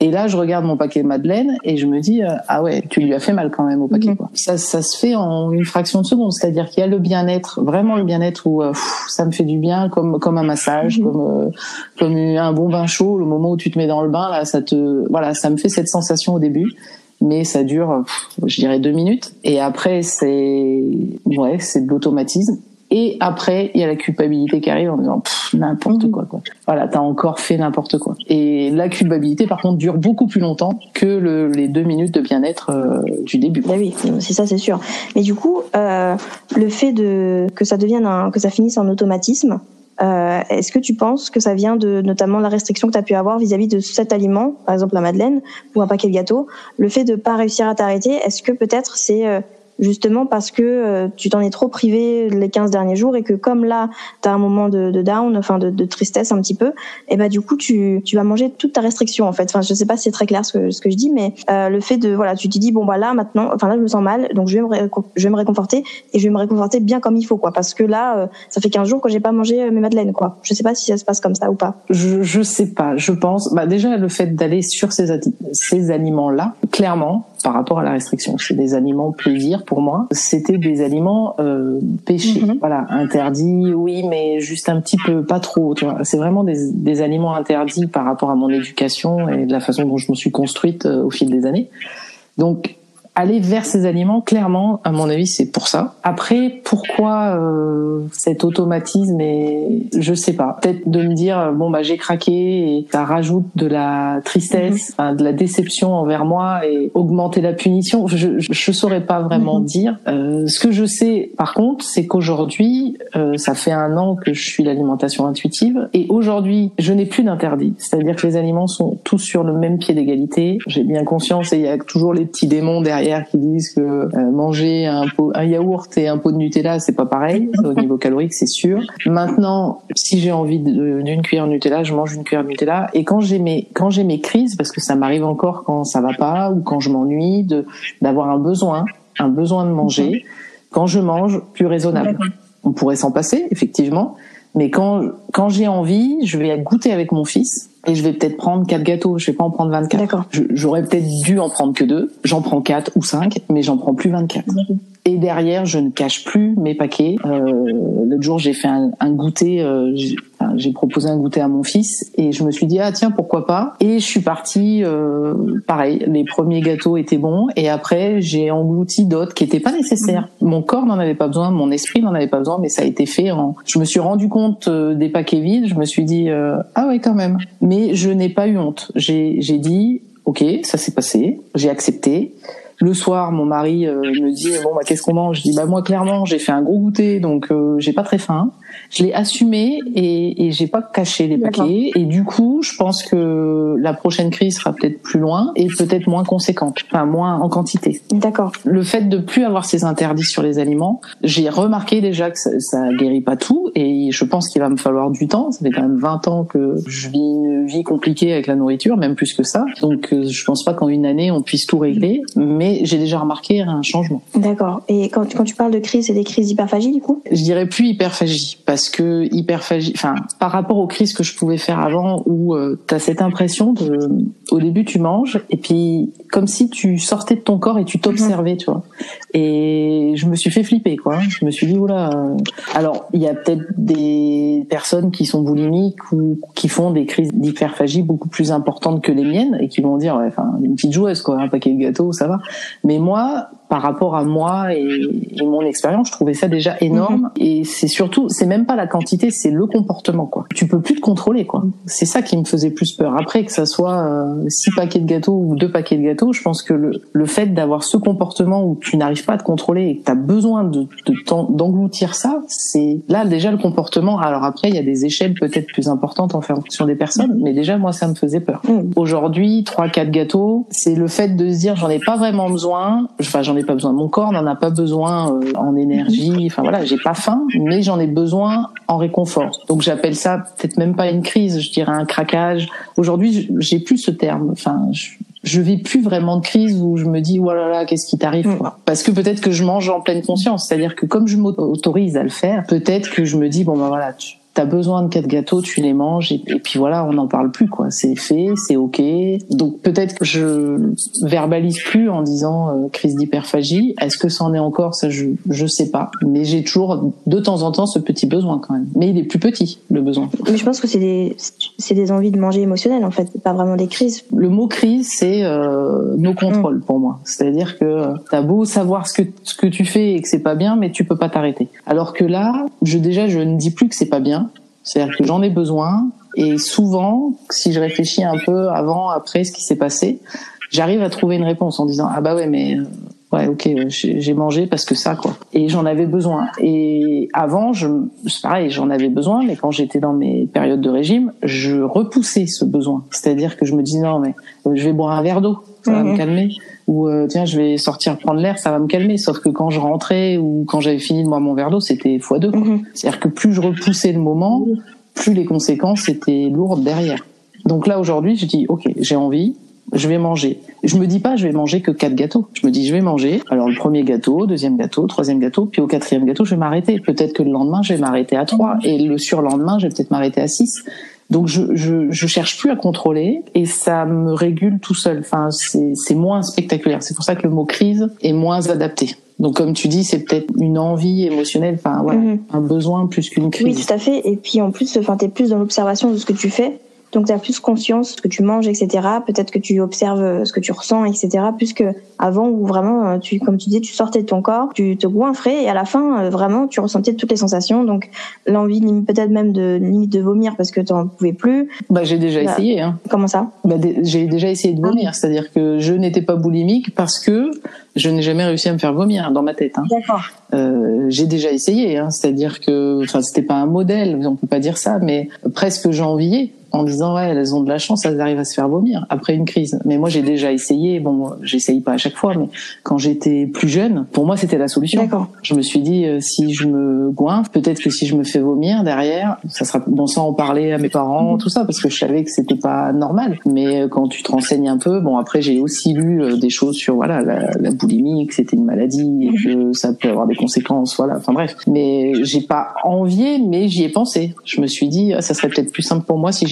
Et là, je regarde mon paquet de madeleine et je me dis ah ouais, tu lui as fait mal quand même au paquet. Quoi. Ça, ça se fait en une fraction de seconde, c'est-à-dire qu'il y a le bien-être, vraiment le bien-être où ça me fait du bien, comme comme un massage, mhm. comme comme un bon bain chaud. Le moment où tu te mets dans le bain, là, ça te voilà, ça me fait cette sensation au début mais ça dure, je dirais deux minutes. Et après, c'est ouais, c'est de l'automatisme. Et après, il y a la culpabilité qui arrive en disant n'importe quoi, quoi. Voilà, t'as encore fait n'importe quoi. Et la culpabilité, par contre, dure beaucoup plus longtemps que le, les deux minutes de bien-être euh, du début. Bah oui, c'est ça, c'est sûr. Mais du coup, euh, le fait de que ça devienne un, que ça finisse en automatisme, euh, Est-ce que tu penses que ça vient de notamment la restriction que tu as pu avoir vis-à-vis de cet aliment, par exemple la madeleine ou un paquet de gâteaux, le fait de pas réussir à t'arrêter, est-ce que peut-être c'est euh, justement parce que euh, tu t'en es trop privé les 15 derniers jours et que comme là tu as un moment de, de down enfin de, de, tristesse un petit peu et ben du coup tu, tu vas manger toute ta restriction en fait. Enfin je sais pas si c'est très clair ce que, ce que je dis mais euh, le fait de voilà tu te dis bon bah là maintenant enfin là je me sens mal donc je vais me je vais me réconforter et je vais me réconforter bien comme il faut quoi. Parce que là euh, ça fait 15 jours que j'ai pas mangé mes madeleines quoi. Je sais pas si ça se passe comme ça ou pas. Je je sais pas. Je pense bah déjà le fait d'aller sur ces ces aliments là clairement par rapport à la restriction. C'est des aliments plaisir pour moi. C'était des aliments euh, péchés, mhm. voilà, interdits. Oui, mais juste un petit peu, pas trop. Tu vois, c'est vraiment des, des aliments interdits par rapport à mon éducation et de la façon dont je me suis construite euh, au fil des années. Donc aller vers ces aliments, clairement, à mon avis, c'est pour ça. Après, pourquoi euh, cet automatisme et je sais pas. Peut-être de me dire bon bah j'ai craqué et ça rajoute de la tristesse, mhm. de la déception envers moi et augmenter la punition. Je je, saurais pas vraiment mhm. dire. Euh, ce que je sais, par contre, c'est qu'aujourd'hui, euh, ça fait un an que je suis l'alimentation intuitive et aujourd'hui, je n'ai plus d'interdit. C'est-à-dire que les aliments sont tous sur le même pied d'égalité. J'ai bien conscience et il y a toujours les petits démons derrière qui disent que euh, manger un, pot, un yaourt et un pot de Nutella, c'est pas pareil au niveau calorique, c'est sûr. Maintenant, si j'ai envie d'une cuillère de Nutella, je mange une cuillère de Nutella. Et quand j'ai mes quand j'ai mes crises, parce que ça m'arrive encore quand ça va pas ou quand je m'ennuie, de d'avoir un besoin, un besoin de manger. Quand je mange, plus raisonnable. On pourrait s'en passer, effectivement. Mais quand quand j'ai envie, je vais goûter avec mon fils et je vais peut-être prendre quatre gâteaux. Je vais pas en prendre 24. D'accord. J'aurais peut-être dû en prendre que deux. J'en prends quatre ou cinq, mais j'en prends plus 24. Et derrière, je ne cache plus mes paquets. Euh, L'autre jour, j'ai fait un, un goûter. Euh, j'ai proposé un goûter à mon fils et je me suis dit ah tiens pourquoi pas? Et je suis partie. Euh, pareil, les premiers gâteaux étaient bons et après j'ai englouti d'autres qui étaient pas nécessaires. Mm. Mon corps n'en avait pas besoin, mon esprit n'en avait pas besoin, mais ça a été fait. En... Je me suis rendu compte euh, des paquets vides. Je me suis dit euh, ah oui quand même. Mais je n'ai pas eu honte. J'ai dit ok ça s'est passé. J'ai accepté le soir, mon mari me dit bon bah qu'est-ce qu'on mange? Je dis bah moi clairement j'ai fait un gros goûter donc j'ai pas très faim je l'ai assumé et, et j'ai pas caché les paquets. Et du coup, je pense que la prochaine crise sera peut-être plus loin et peut-être moins conséquente, enfin moins en quantité. D'accord. Le fait de plus avoir ces interdits sur les aliments, j'ai remarqué déjà que ça, ça guérit pas tout et je pense qu'il va me falloir du temps. Ça fait quand même 20 ans que je vis une vie compliquée avec la nourriture, même plus que ça. Donc euh, je pense pas qu'en une année on puisse tout régler, mais j'ai déjà remarqué un changement. D'accord. Et quand, quand tu parles de crise, c'est des crises d'hyperphagie du coup? Je dirais plus hyperphagie parce que hyperphagie, enfin par rapport aux crises que je pouvais faire avant, où euh, tu as cette impression de, au début tu manges et puis comme si tu sortais de ton corps et tu t'observais, tu vois. Et je me suis fait flipper, quoi. Je me suis dit oula. Alors il y a peut-être des personnes qui sont boulimiques ou qui font des crises d'hyperphagie beaucoup plus importantes que les miennes et qui vont dire, enfin une petite joueuse, quoi, un paquet de gâteaux, ça va. Mais moi, par rapport à moi et, mon expérience, je trouvais ça déjà énorme. Mhm. Et c'est surtout, c'est même pas la quantité, c'est le comportement, quoi. Tu peux plus te contrôler, quoi. C'est ça qui me faisait plus peur. Après, que ça soit euh, six paquets de gâteaux ou deux paquets de gâteaux, je pense que le, le fait d'avoir ce comportement où tu n'arrives pas à te contrôler et que tu as besoin de, d'engloutir ça, c'est là déjà le comportement. Alors après, il y a des échelles peut-être plus importantes en fonction des personnes, mais déjà moi ça me faisait peur. Mhm. Aujourd'hui, trois, quatre gâteaux, c'est le fait de se dire j'en ai pas vraiment besoin. Enfin, j'en ai pas besoin. Mon corps n'en a pas besoin euh, en énergie. Enfin voilà, j'ai pas faim, mais j'en ai besoin en réconfort. Donc j'appelle ça peut-être même pas une crise, je dirais un craquage. Aujourd'hui, j'ai plus ce terme. Enfin, je, je vis plus vraiment de crise où je me dis voilà oh là qu'est-ce qui t'arrive mm. parce que peut-être que je mange en pleine conscience c'est-à-dire que comme je m'autorise à le faire peut-être que je me dis bon ben voilà tu, t'as besoin de quatre gâteaux, tu les manges et, puis voilà, on n'en parle plus quoi. C'est fait, c'est ok. Donc peut-être que je verbalise plus en disant euh, crise d'hyperphagie. Est-ce que ça en est encore? Ça, je je sais pas. Mais j'ai toujours de temps en temps ce petit besoin quand même. Mais il est plus petit le besoin. Mais je pense que c'est des c'est des envies de manger émotionnelles en fait, pas vraiment des crises. Le mot crise, c'est euh, nos contrôles mm. pour moi. C'est-à-dire que euh, t'as beau savoir ce que ce que tu fais et que c'est pas bien, mais tu peux pas t'arrêter. Alors que là, je déjà je ne dis plus que c'est pas bien c'est-à-dire que j'en ai besoin et souvent, si je réfléchis un peu avant, après ce qui s'est passé, j'arrive à trouver une réponse en disant ah bah ouais mais euh, ouais ok j'ai mangé parce que ça quoi. Et j'en avais besoin. Et avant je c'est pareil j'en avais besoin mais quand j'étais dans mes périodes de régime je repoussais ce besoin. C'est-à-dire que je me dis non mais euh, je vais boire un verre d'eau ça va me mhm. calmer ou euh, tiens je vais sortir prendre l'air ça va me calmer sauf que quand je rentrais ou quand j'avais fini de boire mon verre d'eau c'était fois deux mhm. c'est-à-dire que plus je repoussais le moment plus les conséquences étaient lourdes derrière donc là aujourd'hui je dis ok j'ai envie je vais manger. Je me dis pas je vais manger que quatre gâteaux. Je me dis je vais manger. Alors le premier gâteau, deuxième gâteau, troisième gâteau, puis au quatrième gâteau je vais m'arrêter. Peut-être que le lendemain je vais m'arrêter à trois et le surlendemain je vais peut-être m'arrêter à six. Donc je, je, je cherche plus à contrôler et ça me régule tout seul. Enfin, c'est moins spectaculaire. C'est pour ça que le mot crise est moins adapté. Donc comme tu dis, c'est peut-être une envie émotionnelle, enfin voilà, mhm. un besoin plus qu'une crise. Oui, tout à fait. Et puis en plus, enfin, t'es plus dans l'observation de ce que tu fais. Donc tu as plus conscience de ce que tu manges, etc. Peut-être que tu observes euh, ce que tu ressens, etc. Plus que avant où vraiment, euh, tu, comme tu dis, tu sortais de ton corps, tu te goinfrais et à la fin, euh, vraiment, tu ressentais toutes les sensations. Donc l'envie, peut-être même de limite de vomir parce que tu n'en pouvais plus. Bah j'ai déjà bah, essayé. Hein. Comment ça? Bah, J'ai déjà essayé de vomir, ah. c'est-à-dire que je n'étais pas boulimique parce que je n'ai jamais réussi à me faire vomir dans ma tête. Hein. D'accord. Euh, j'ai déjà essayé, hein, c'est-à-dire que, enfin, c'était pas un modèle, on peut pas dire ça, mais presque j'enviais en disant ouais elles ont de la chance elles arrivent à se faire vomir après une crise. Mais moi j'ai déjà essayé. Bon j'essaye pas à chaque fois mais quand j'étais plus jeune pour moi c'était la solution. Je me suis dit euh, si je me goinfre peut-être que si je me fais vomir derrière ça sera bon sans en parler à mes parents mhm. tout ça parce que je savais que c'était pas normal. Mais euh, quand tu te renseignes un peu bon après j'ai aussi lu euh, des choses sur voilà la, la boulimie que c'était une maladie et que ça peut avoir des conséquences voilà. Enfin bref. Mais j'ai pas envié mais j'y ai pensé. Je me suis dit ah, ça serait peut-être plus simple pour moi si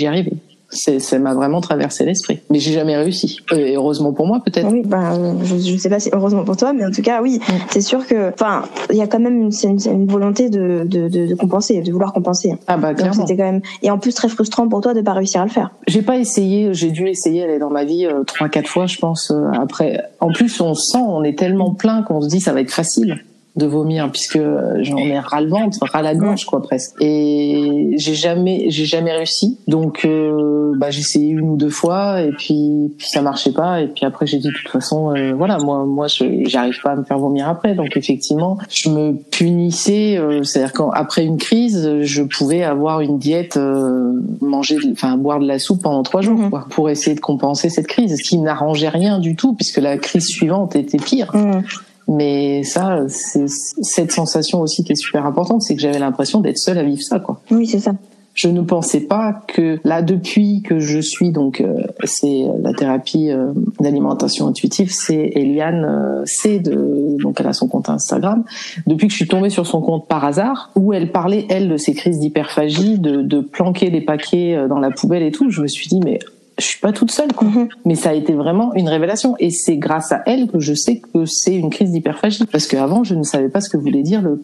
Ça m'a vraiment traversé l'esprit. Mais j'ai jamais réussi. Et heureusement pour moi, peut-être. Oui, bah, je, je sais pas si heureusement pour toi, mais en tout cas, oui. Mm. C'est sûr que, enfin, il y a quand même une, une, volonté de, de, de, compenser, de vouloir compenser. Ah bah, clairement. C'était quand même, et en plus très frustrant pour toi de pas réussir à le faire. J'ai pas essayé, j'ai dû essayer, elle est dans ma vie, euh, trois, quatre fois, je pense, euh, après. En plus, on sent, on est tellement plein qu'on se dit ça va être facile de vomir puisque j'en ai ras le ventre, ras la gorge quoi presque. Et j'ai jamais, j'ai jamais réussi. Donc euh, bah, j'ai essayé une ou deux fois et puis puis ça marchait pas. Et puis après j'ai dit de toute façon euh, voilà moi moi j'arrive pas à me faire vomir après. Donc effectivement je me punissais. Euh, C'est-à-dire qu'après une crise je pouvais avoir une diète, euh, manger, enfin boire de la soupe pendant trois jours mhm. quoi, pour essayer de compenser cette crise, ce qui n'arrangeait rien du tout puisque la crise suivante était pire. Mhm. Mais ça, c'est cette sensation aussi qui est super importante, c'est que j'avais l'impression d'être seule à vivre ça, quoi. Oui, c'est ça. Je ne pensais pas que là, depuis que je suis donc, euh, c'est la thérapie euh, d'alimentation intuitive, c'est Eliane euh, C de donc elle a son compte Instagram. Depuis que je suis tombée sur son compte par hasard, où elle parlait elle de ses crises d'hyperphagie, de, de planquer les paquets dans la poubelle et tout, je me suis dit mais je suis pas toute seule, quoi. Mhm. Mais ça a été vraiment une révélation. Et c'est grâce à elle que je sais que c'est une crise d'hyperphagie. Parce qu'avant, je ne savais pas ce que voulait dire le,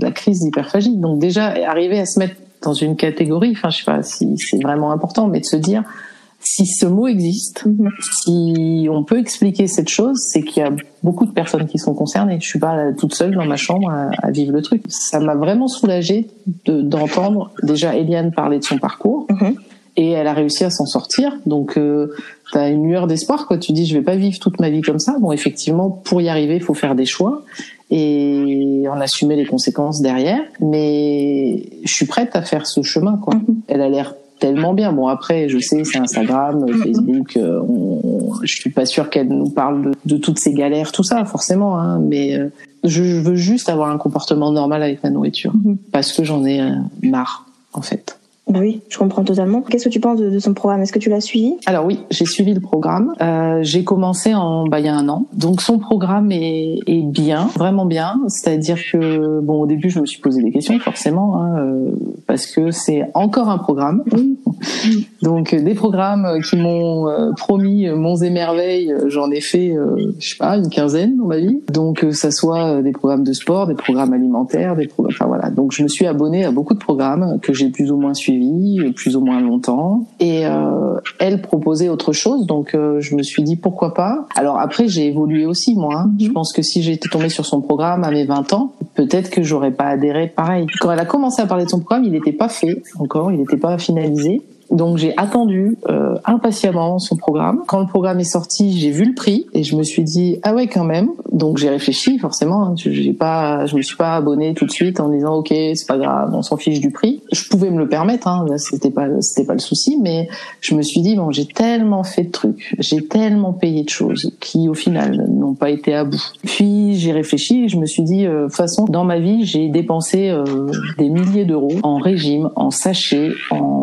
la crise d'hyperphagie. Donc déjà, arriver à se mettre dans une catégorie, enfin, je sais pas si c'est vraiment important, mais de se dire, si ce mot existe, mhm. si on peut expliquer cette chose, c'est qu'il y a beaucoup de personnes qui sont concernées. Je suis pas toute seule dans ma chambre à, vivre le truc. Ça m'a vraiment soulagée d'entendre déjà Eliane parler de son parcours. Mhm et elle a réussi à s'en sortir. Donc euh, tu as une lueur d'espoir quoi. Tu dis je vais pas vivre toute ma vie comme ça. Bon effectivement pour y arriver il faut faire des choix et en assumer les conséquences derrière. Mais je suis prête à faire ce chemin quoi. Mm-hmm. Elle a l'air tellement bien. Bon après je sais c'est Instagram, mm-hmm. Facebook. Euh, on, je suis pas sûre qu'elle nous parle de, de, toutes ces galères tout ça forcément. Hein, mais euh, je veux juste avoir un comportement normal avec la nourriture mm-hmm. parce que j'en ai euh, marre en fait. Bah oui, je comprends totalement. Qu'est-ce que tu penses de, son programme? Est-ce que tu l'as suivi? Alors oui, j'ai suivi le programme. Euh, j'ai commencé en bah, il y a un an. Donc son programme est, est bien, vraiment bien. C'est-à-dire que bon, au début, je me suis posé des questions forcément, hein, euh, parce que c'est encore un programme. Donc des programmes qui m'ont euh, promis monts et merveilles, j'en ai fait, euh, je sais pas, une quinzaine dans ma vie. Donc ça soit des programmes de sport, des programmes alimentaires, des programmes, enfin voilà. Donc je me suis abonnée à beaucoup de programmes que j'ai plus ou moins suivis plus ou moins longtemps. Et euh, elle proposait autre chose, donc euh, je me suis dit pourquoi pas? Alors après, j'ai évolué aussi moi. Hein. Je mhm. pense que si j'étais tombée sur son programme à mes 20 ans, peut-être que j'aurais pas adhéré pareil. Quand elle a commencé à parler de son programme, il n'était pas fait encore, il n'était pas finalisé. Donc j'ai attendu euh, impatiemment son programme. Quand le programme est sorti, j'ai vu le prix et je me suis dit ah ouais quand même. Donc j'ai réfléchi forcément. Hein. J'ai pas, je me suis pas abonné tout de suite en disant ok c'est pas grave, on s'en fiche du prix. Je pouvais me le permettre, hein. c'était pas c'était pas le souci, mais je me suis dit bon j'ai tellement fait de trucs, j'ai tellement payé de choses qui au final n'ont pas été à bout. Puis j'ai réfléchi et je me suis dit euh, de toute façon dans ma vie j'ai dépensé euh, des milliers d'euros en régime, en sachets, en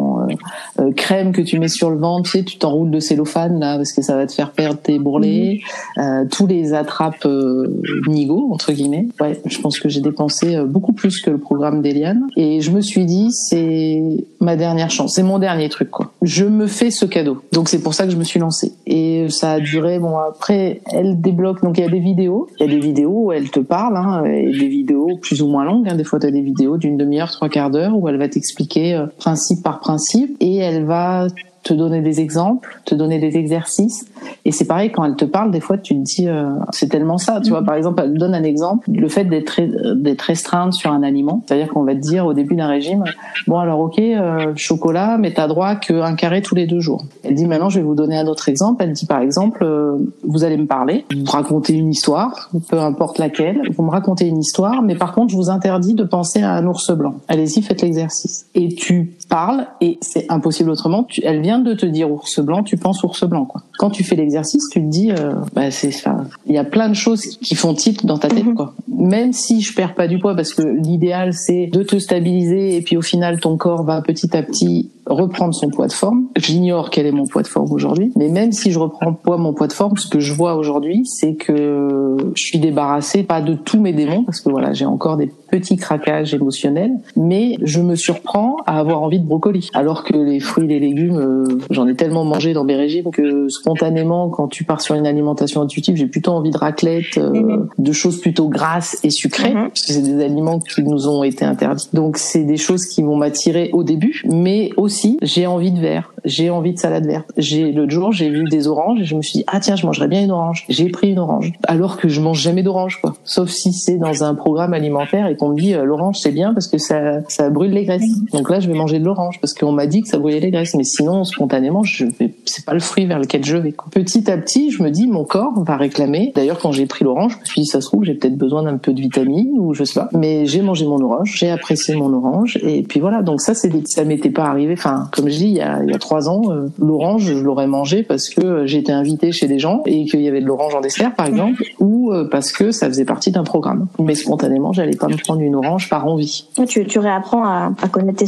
euh, crème que tu mets sur le ventre, tu sais, tu t'enroules de cellophane là parce que ça va te faire perdre tes bourrelets, mhm. euh, tous les attrapes euh, nigo entre guillemets. Ouais, je pense que j'ai dépensé euh, beaucoup plus que le programme d'Eliane et je me suis dit c'est ma dernière chance, c'est mon dernier truc quoi. Je me fais ce cadeau. Donc c'est pour ça que je me suis lancée et ça a duré bon après elle débloque donc il y a des vidéos, il y a des vidéos où elle te parle hein, et des vidéos plus ou moins longues hein. des fois tu as des vidéos d'une demi-heure, trois quarts d'heure où elle va t'expliquer principe par principe et elle va te donner des exemples, te donner des exercices. Et c'est pareil quand elle te parle, des fois tu te dis euh, c'est tellement ça. Tu vois, par exemple, elle donne un exemple, le fait d'être d'être restreinte sur un aliment, c'est-à-dire qu'on va te dire au début d'un régime, bon alors ok, euh, chocolat, mais t'as droit qu'un carré tous les deux jours. Elle dit maintenant je vais vous donner un autre exemple. Elle dit par exemple, euh, vous allez me parler, vous raconter une histoire, peu importe laquelle, vous me racontez une histoire, mais par contre je vous interdis de penser à un ours blanc. Allez-y, faites l'exercice. Et tu parles et c'est impossible autrement. Tu, elle vient de te dire ours blanc, tu penses ours blanc quoi. Quand tu fais l'exercice, tu te dis, euh, bah c'est ça. Il y a plein de choses qui font titre dans ta tête mhm. quoi. Même si je perds pas du poids parce que l'idéal c'est de te stabiliser et puis au final ton corps va petit à petit reprendre son poids de forme. J'ignore quel est mon poids de forme aujourd'hui, mais même si je reprends poids mon poids de forme, ce que je vois aujourd'hui, c'est que je suis débarrassée pas de tous mes démons parce que voilà, j'ai encore des petits craquages émotionnels, mais je me surprends à avoir envie de brocoli, alors que les fruits et les légumes, euh, j'en ai tellement mangé dans mes régimes que spontanément, quand tu pars sur une alimentation intuitive, j'ai plutôt envie de raclette, euh, mhm. de choses plutôt grasses et sucrées, mhm. parce que c'est des aliments qui nous ont été interdits. Donc c'est des choses qui vont m'attirer au début, mais aussi j'ai envie de verre j'ai envie de salade verte. J'ai l'autre jour, j'ai vu des oranges et je me suis dit ah tiens, je mangerais bien une orange. J'ai pris une orange. Alors que je mange jamais d'orange quoi. Sauf si c'est dans un programme alimentaire et qu'on me dit euh, l'orange c'est bien parce que ça ça brûle les graisses. Donc là, je vais manger de l'orange parce qu'on m'a dit que ça brûlait les graisses. Mais sinon, spontanément, je vais c'est pas le fruit vers lequel je vais. Petit à petit, je me dis mon corps va réclamer. D'ailleurs, quand j'ai pris l'orange, je me suis dit ça se trouve j'ai peut-être besoin d'un peu de vitamines ou je sais pas. Mais j'ai mangé mon orange, j'ai apprécié mon orange et puis voilà. Donc ça c'est ça m'était pas arrivé. Enfin, comme je dis, il y a, il y a trois ans, euh, l'orange je l'aurais mangé parce que j'étais invité chez des gens et qu'il y avait de l'orange en dessert par exemple, ou euh, parce que ça faisait partie d'un programme. Mais spontanément, j'allais pas me prendre orange par envie. Tu, réapprends à, connaître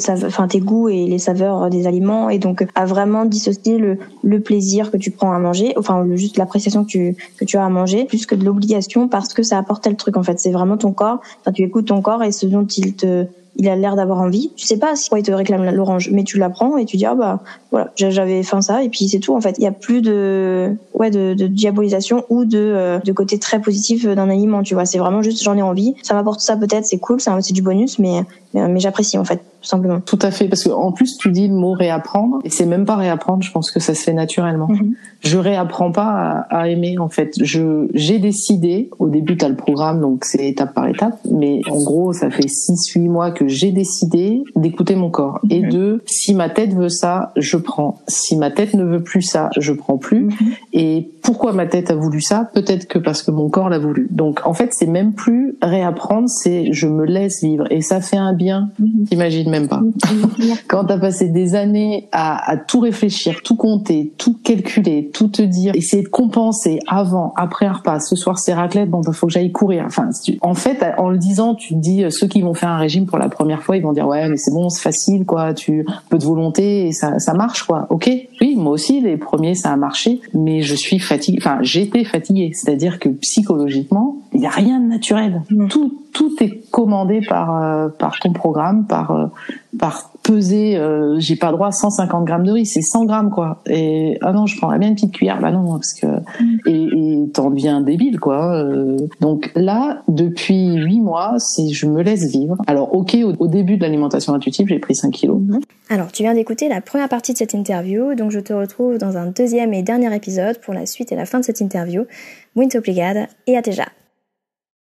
tes, goûts et les saveurs des aliments et donc à vraiment dissocier le, le plaisir que tu prends à manger, enfin juste l'appréciation que tu, que tu as à manger, plus que de l'obligation parce que ça apporte tel truc en fait. C'est vraiment ton corps, enfin, tu écoutes ton corps et ce dont il te il a l'air d'avoir envie. Tu sais pas si il te réclame l'orange, mais tu la prends et tu dis ah bah voilà j'avais faim ça et puis c'est tout en fait. Il y a plus de ouais de, diabolisation ou de euh, de côté très positif d'un aliment. Tu vois, c'est vraiment juste j'en ai envie. Ça m'apporte ça peut-être, c'est cool, c'est du bonus, mais mais, j'apprécie en fait tout simplement. Tout à fait, parce que en plus tu dis le mot réapprendre et c'est même pas réapprendre. Je pense que ça se fait naturellement. Mm-hmm. Je réapprends pas à, à, aimer en fait. Je j'ai décidé au début tu as le programme donc c'est étape par étape, mais en gros ça fait 6 8 mois que j'ai décidé d'écouter mon corps et mhm. de si ma tête veut ça, je prends. Si ma tête ne veut plus ça, je prends plus. Mhm. Et pourquoi ma tête a voulu ça? Peut-être que parce que mon corps l'a voulu. Donc en fait, c'est même plus réapprendre, c'est je me laisse vivre et ça fait un bien. Mhm. T'imagines même pas. Quand t'as passé des années à, à tout réfléchir, tout compter, tout calculer, tout te dire, essayer de compenser avant, après un repas. Ce soir c'est raclette, bon bah faut que j'aille courir. Enfin, en fait, en le disant, tu te dis ceux qui vont faire un régime pour la première fois, ils vont dire ouais mais c'est bon, c'est facile quoi, tu peu de volonté et ça, ça marche quoi. Ok, oui, moi aussi les premiers ça a marché, mais je suis fatiguée. Enfin, j'étais fatiguée, c'est-à-dire que psychologiquement, il y a rien de naturel. Tout tout est commandé par euh, par ton programme, par euh, par peser. Euh, j'ai pas droit à 150 grammes de riz, c'est 100 grammes quoi. Et ah non, je prendrais bien une petite cuillère. Bah non, parce que mm. et t'en deviens débile quoi. donc là, depuis huit mois, c'est je me laisse vivre. Alors ok, au, début de l'alimentation intuitive, j'ai pris 5 kilos. Mm-hmm. Alors tu viens d'écouter la première partie de cette interview, donc je te retrouve dans un deuxième et dernier épisode pour la suite et la fin de cette interview. Muito obrigada et à déjà.